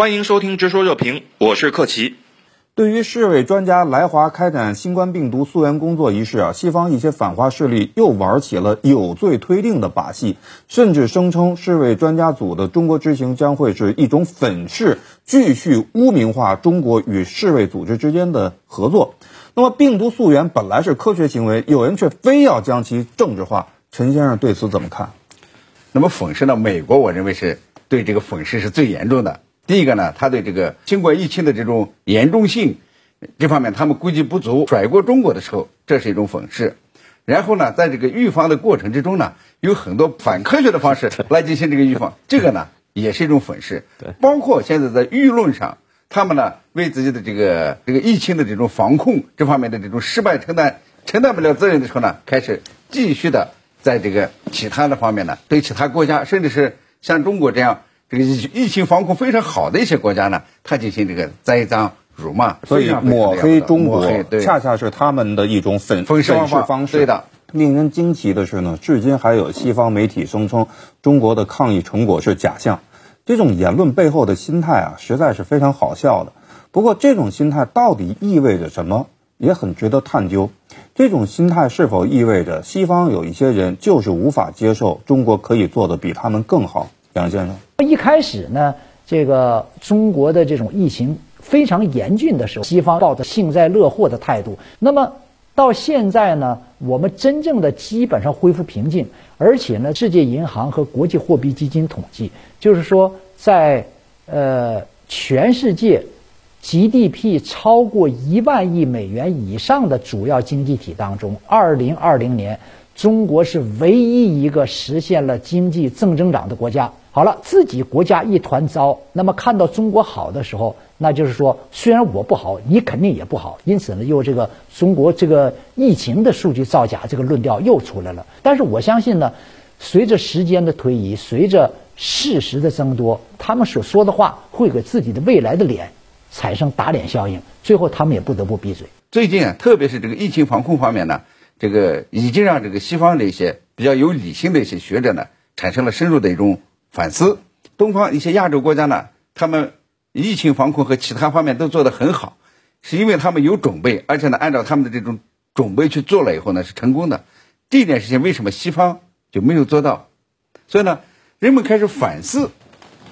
欢迎收听《直说热评》，我是克奇。对于世卫专家来华开展新冠病毒溯源工作一事啊，西方一些反华势力又玩起了有罪推定的把戏，甚至声称世卫专家组的中国之行将会是一种粉饰，继续污名化中国与世卫组织之间的合作。那么，病毒溯源本来是科学行为，有人却非要将其政治化。陈先生对此怎么看？那么粉饰呢？美国我认为是对这个粉饰是最严重的。第一个呢，他对这个新冠疫情的这种严重性这方面，他们估计不足，甩锅中国的时候，这是一种讽刺。然后呢，在这个预防的过程之中呢，有很多反科学的方式来进行这个预防，这个呢也是一种粉饰。对，包括现在在舆论上，他们呢为自己的这个这个疫情的这种防控这方面的这种失败承担承担不了责任的时候呢，开始继续的在这个其他的方面呢，对其他国家，甚至是像中国这样。这个疫疫情防控非常好的一些国家呢，他进行这个栽赃辱骂，所以抹黑中国，恰恰是他们的一种粉粉饰方式。对的，令人惊奇的是呢，至今还有西方媒体声称中国的抗疫成果是假象，这种言论背后的心态啊，实在是非常好笑的。不过，这种心态到底意味着什么，也很值得探究。这种心态是否意味着西方有一些人就是无法接受中国可以做的比他们更好？杨先生。一开始呢，这个中国的这种疫情非常严峻的时候，西方抱着幸灾乐祸的态度。那么到现在呢，我们真正的基本上恢复平静，而且呢，世界银行和国际货币基金统计，就是说在呃全世界 GDP 超过一万亿美元以上的主要经济体当中，二零二零年中国是唯一一个实现了经济正增长的国家。好了，自己国家一团糟，那么看到中国好的时候，那就是说，虽然我不好，你肯定也不好。因此呢，又这个中国这个疫情的数据造假这个论调又出来了。但是我相信呢，随着时间的推移，随着事实的增多，他们所说的话会给自己的未来的脸产生打脸效应，最后他们也不得不闭嘴。最近啊，特别是这个疫情防控方面呢，这个已经让这个西方的一些比较有理性的一些学者呢，产生了深入的一种。反思，东方一些亚洲国家呢，他们疫情防控和其他方面都做得很好，是因为他们有准备，而且呢，按照他们的这种准备去做了以后呢，是成功的。这一点事情为什么西方就没有做到？所以呢，人们开始反思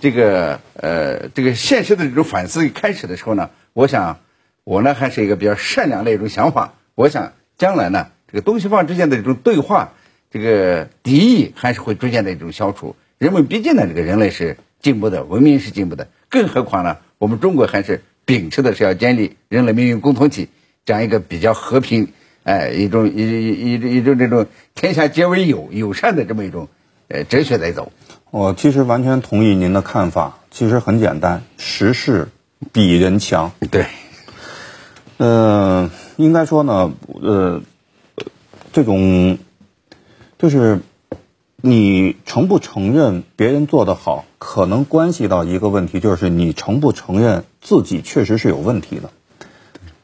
这个呃这个现实的这种反思开始的时候呢，我想我呢还是一个比较善良的一种想法。我想将来呢，这个东西方之间的这种对话，这个敌意还是会逐渐的一种消除。人们毕竟呢，这个人类是进步的，文明是进步的，更何况呢，我们中国还是秉持的是要建立人类命运共同体这样一个比较和平，哎，一种一一一种这种天下皆为友友善的这么一种呃哲学在走。我其实完全同意您的看法，其实很简单，时势比人强。对，嗯，应该说呢，呃，这种就是。你承不承认别人做的好，可能关系到一个问题，就是你承不承认自己确实是有问题的。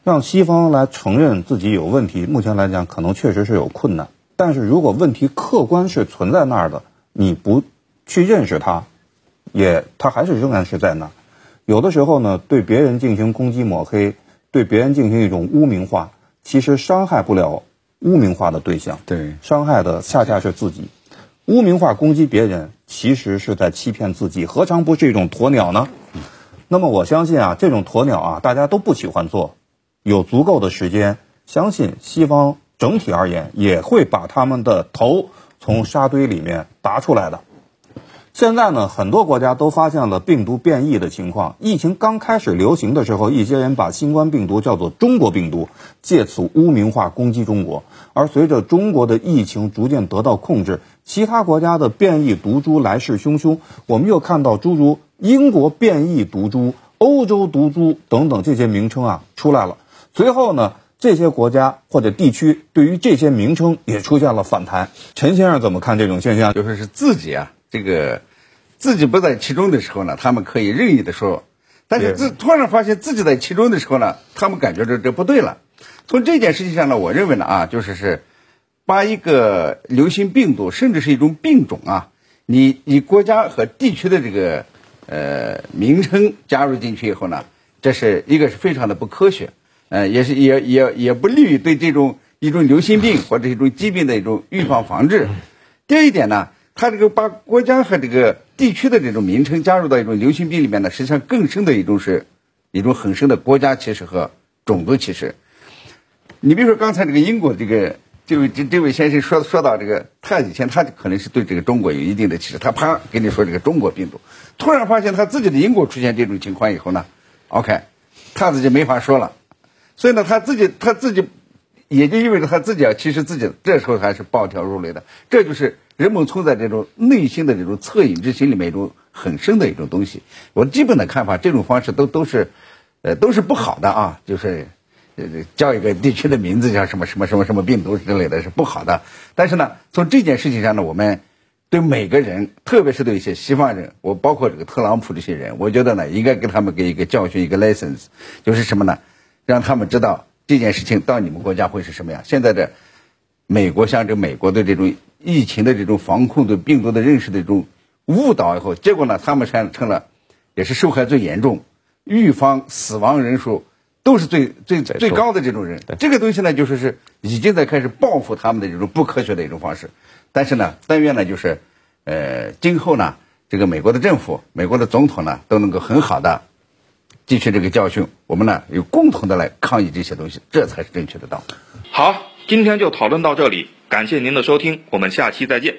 让西方来承认自己有问题，目前来讲可能确实是有困难。但是如果问题客观是存在那儿的，你不去认识它，也它还是仍然是在那儿。有的时候呢，对别人进行攻击抹黑，对别人进行一种污名化，其实伤害不了污名化的对象，对，伤害的恰恰是自己。污名化攻击别人，其实是在欺骗自己，何尝不是一种鸵鸟呢？那么我相信啊，这种鸵鸟啊，大家都不喜欢做。有足够的时间，相信西方整体而言也会把他们的头从沙堆里面拔出来的。现在呢，很多国家都发现了病毒变异的情况。疫情刚开始流行的时候，一些人把新冠病毒叫做“中国病毒”，借此污名化攻击中国。而随着中国的疫情逐渐得到控制，其他国家的变异毒株来势汹汹，我们又看到诸如英国变异毒株、欧洲毒株等等这些名称啊出来了。随后呢，这些国家或者地区对于这些名称也出现了反弹。陈先生怎么看这种现象？就说是自己啊。这个自己不在其中的时候呢，他们可以任意的说；但是自突然发现自己在其中的时候呢，他们感觉这这不对了。从这件事情上呢，我认为呢啊，就是是把一个流行病毒，甚至是一种病种啊，你以国家和地区的这个呃名称加入进去以后呢，这是一个是非常的不科学，呃，也是也也也不利于对这种一种流行病或者一种疾病的一种预防防治。第二一点呢，他这个把国家和这个地区的这种名称加入到一种流行病里面呢，实际上更深的一种是一种很深的国家歧视和种族歧视。你比如说刚才这个英国这个这位这这位先生说说到这个，他以前他可能是对这个中国有一定的歧视，他啪跟你说这个中国病毒，突然发现他自己的英国出现这种情况以后呢，OK，他自己没法说了，所以呢他自己他自己也就意味着他自己要歧视自己，这时候还是暴跳如雷的，这就是人们存在这种内心的这种恻隐之心里面一种很深的一种东西。我基本的看法，这种方式都都是，呃，都是不好的啊，就是。呃，叫一个地区的名字叫什么什么什么什么病毒之类的是不好的。但是呢，从这件事情上呢，我们对每个人，特别是对一些西方人，我包括这个特朗普这些人，我觉得呢，应该给他们给一个教训，一个 lessons，就是什么呢？让他们知道这件事情到你们国家会是什么样。现在的美国像这美国的这种疫情的这种防控对病毒的认识的这种误导以后，结果呢，他们成成了也是受害最严重，预防死亡人数。都是最最最高的这种人，这个东西呢，就说是已经在开始报复他们的这种不科学的一种方式。但是呢，但愿呢，就是呃，今后呢，这个美国的政府、美国的总统呢，都能够很好的汲取这个教训，我们呢，有共同的来抗议这些东西，这才是正确的道。好，今天就讨论到这里，感谢您的收听，我们下期再见。